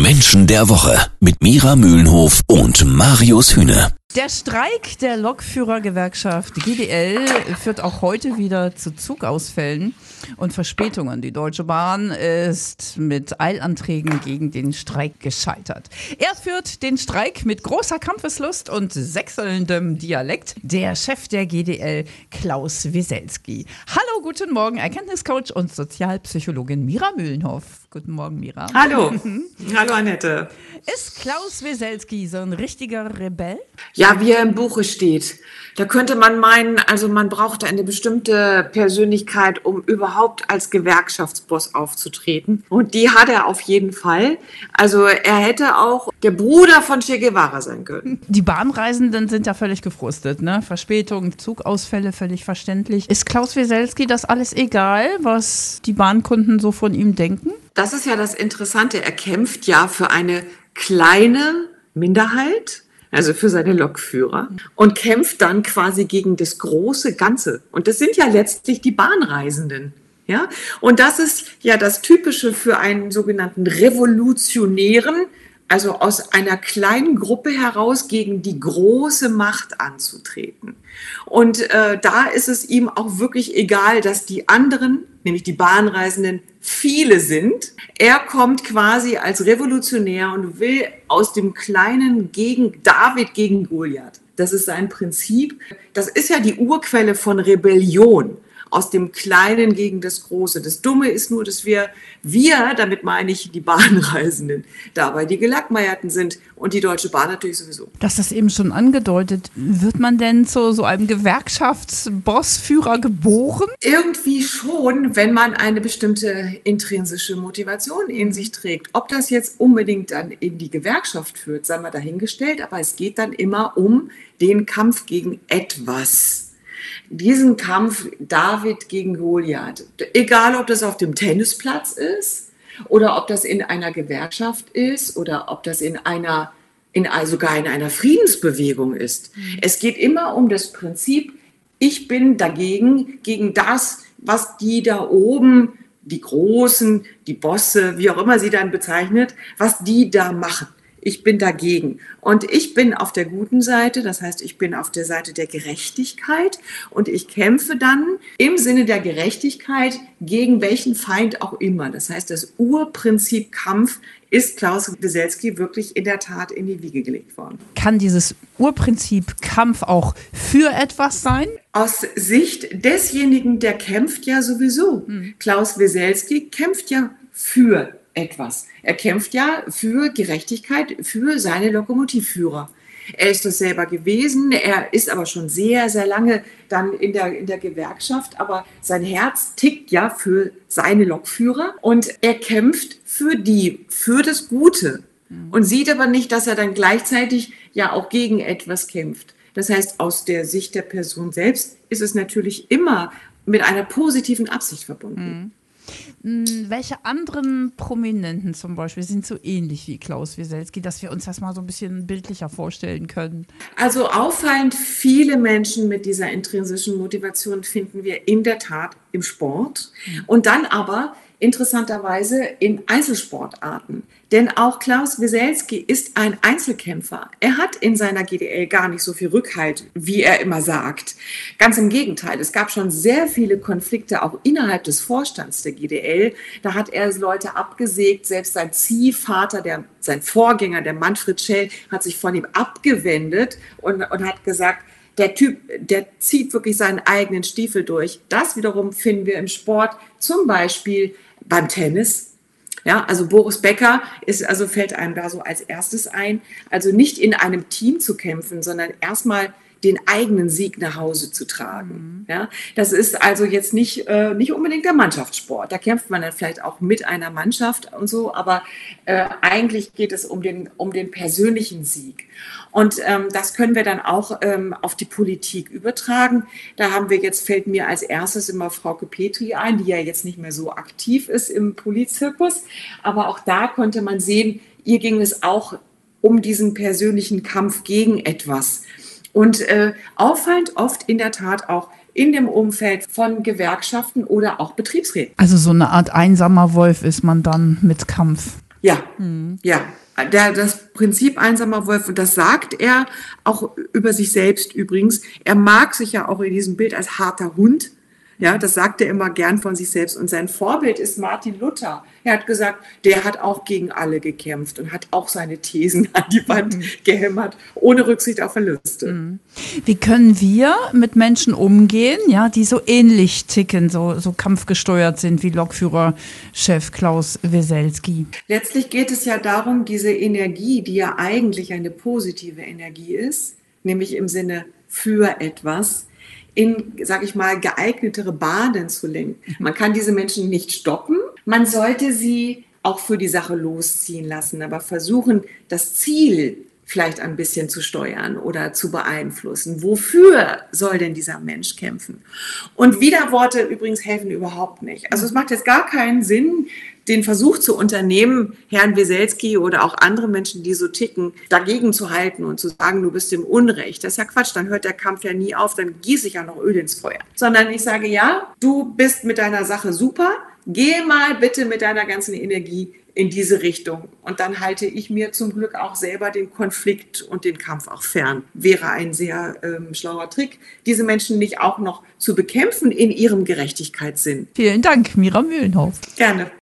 Menschen der Woche mit Mira Mühlenhof und Marius Hühne. Der Streik der Lokführergewerkschaft GDL führt auch heute wieder zu Zugausfällen und Verspätungen. Die Deutsche Bahn ist mit Eilanträgen gegen den Streik gescheitert. Er führt den Streik mit großer Kampfeslust und sechselndem Dialekt. Der Chef der GDL, Klaus Wieselski. Guten Morgen, Erkenntniscoach und Sozialpsychologin Mira Mühlenhoff. Guten Morgen, Mira. Hallo. Hallo, Annette. Ist Klaus Wieselski so ein richtiger Rebell? Ja, wie er im Buche steht. Da könnte man meinen, also man braucht eine bestimmte Persönlichkeit, um überhaupt als Gewerkschaftsboss aufzutreten. Und die hat er auf jeden Fall. Also er hätte auch der Bruder von Che Guevara sein können. Die Bahnreisenden sind ja völlig gefrustet, ne? Verspätungen, Zugausfälle, völlig verständlich. Ist Klaus Wieselski das alles egal, was die Bahnkunden so von ihm denken? Das ist ja das Interessante. Er kämpft ja für eine kleine Minderheit also für seine Lokführer, und kämpft dann quasi gegen das große Ganze. Und das sind ja letztlich die Bahnreisenden. Ja, und das ist ja das Typische für einen sogenannten Revolutionären, also aus einer kleinen Gruppe heraus gegen die große Macht anzutreten. Und äh, da ist es ihm auch wirklich egal, dass die anderen, nämlich die Bahnreisenden, viele sind. Er kommt quasi als Revolutionär und will aus dem kleinen gegen David gegen Goliath. Das ist sein Prinzip. Das ist ja die Urquelle von Rebellion aus dem Kleinen gegen das Große. Das Dumme ist nur, dass wir, wir, damit meine ich die Bahnreisenden, dabei die Gelackmeierten sind und die Deutsche Bahn natürlich sowieso. Das ist eben schon angedeutet. Wird man denn zu so einem Gewerkschaftsbossführer geboren? Irgendwie schon, wenn man eine bestimmte intrinsische Motivation in sich trägt. Ob das jetzt unbedingt dann in die Gewerkschaft führt, sei mal dahingestellt, aber es geht dann immer um den Kampf gegen etwas diesen Kampf David gegen Goliath, egal ob das auf dem Tennisplatz ist oder ob das in einer Gewerkschaft ist oder ob das in einer, in, sogar in einer Friedensbewegung ist. Mhm. Es geht immer um das Prinzip, ich bin dagegen, gegen das, was die da oben, die Großen, die Bosse, wie auch immer sie dann bezeichnet, was die da machen ich bin dagegen. Und ich bin auf der guten Seite, das heißt, ich bin auf der Seite der Gerechtigkeit und ich kämpfe dann im Sinne der Gerechtigkeit gegen welchen Feind auch immer. Das heißt, das Urprinzip Kampf ist Klaus Wieselski wirklich in der Tat in die Wiege gelegt worden. Kann dieses Urprinzip Kampf auch für etwas sein? Aus Sicht desjenigen, der kämpft ja sowieso. Hm. Klaus Wieselski kämpft ja für etwas. Er kämpft ja für Gerechtigkeit für seine Lokomotivführer. Er ist das selber gewesen, er ist aber schon sehr, sehr lange dann in der, in der Gewerkschaft, aber sein Herz tickt ja für seine Lokführer und er kämpft für die, für das Gute und sieht aber nicht, dass er dann gleichzeitig ja auch gegen etwas kämpft. Das heißt, aus der Sicht der Person selbst ist es natürlich immer mit einer positiven Absicht verbunden. Mhm. Hm, welche anderen Prominenten zum Beispiel sind so ähnlich wie Klaus Wieselski, dass wir uns das mal so ein bisschen bildlicher vorstellen können? Also auffallend viele Menschen mit dieser intrinsischen Motivation finden wir in der Tat im Sport hm. und dann aber interessanterweise in Einzelsportarten. Denn auch Klaus Wieselski ist ein Einzelkämpfer. Er hat in seiner GDL gar nicht so viel Rückhalt, wie er immer sagt. Ganz im Gegenteil, es gab schon sehr viele Konflikte auch innerhalb des Vorstands der GDL. Da hat er Leute abgesägt, selbst sein Ziehvater, der, sein Vorgänger, der Manfred Schell, hat sich von ihm abgewendet und, und hat gesagt, der Typ, der zieht wirklich seinen eigenen Stiefel durch. Das wiederum finden wir im Sport, zum Beispiel beim Tennis. Ja, also Boris Becker ist, also fällt einem da so als erstes ein. Also nicht in einem Team zu kämpfen, sondern erstmal den eigenen Sieg nach Hause zu tragen. Mhm. Ja, das ist also jetzt nicht, äh, nicht unbedingt der Mannschaftssport. Da kämpft man dann vielleicht auch mit einer Mannschaft und so, aber äh, eigentlich geht es um den, um den persönlichen Sieg. Und ähm, das können wir dann auch ähm, auf die Politik übertragen. Da haben wir jetzt, fällt mir als erstes immer Frauke Petri ein, die ja jetzt nicht mehr so aktiv ist im Politzirkus. Aber auch da konnte man sehen, ihr ging es auch um diesen persönlichen Kampf gegen etwas. Und äh, auffallend oft in der Tat auch in dem Umfeld von Gewerkschaften oder auch Betriebsräten. Also so eine Art einsamer Wolf ist man dann mit Kampf. Ja, mhm. ja. Der, das Prinzip einsamer Wolf, und das sagt er auch über sich selbst übrigens, er mag sich ja auch in diesem Bild als harter Hund ja, das sagt er immer gern von sich selbst. Und sein Vorbild ist Martin Luther. Er hat gesagt, der hat auch gegen alle gekämpft und hat auch seine Thesen an die Wand mhm. gehämmert, ohne Rücksicht auf Verluste. Mhm. Wie können wir mit Menschen umgehen, ja, die so ähnlich ticken, so, so kampfgesteuert sind wie Lokführerchef Klaus Weselski? Letztlich geht es ja darum, diese Energie, die ja eigentlich eine positive Energie ist, nämlich im Sinne für etwas, in, sage ich mal, geeignetere Bahnen zu lenken. Man kann diese Menschen nicht stoppen. Man sollte sie auch für die Sache losziehen lassen, aber versuchen, das Ziel vielleicht ein bisschen zu steuern oder zu beeinflussen. Wofür soll denn dieser Mensch kämpfen? Und Widerworte übrigens helfen überhaupt nicht. Also es macht jetzt gar keinen Sinn, den Versuch zu unternehmen, Herrn Weselski oder auch andere Menschen, die so ticken, dagegen zu halten und zu sagen, du bist im Unrecht. Das ist ja Quatsch, dann hört der Kampf ja nie auf, dann gieße ich ja noch Öl ins Feuer. Sondern ich sage, ja, du bist mit deiner Sache super, geh mal bitte mit deiner ganzen Energie in diese Richtung. Und dann halte ich mir zum Glück auch selber den Konflikt und den Kampf auch fern. Wäre ein sehr ähm, schlauer Trick, diese Menschen nicht auch noch zu bekämpfen in ihrem Gerechtigkeitssinn. Vielen Dank, Mira Mühlenhoff. Gerne.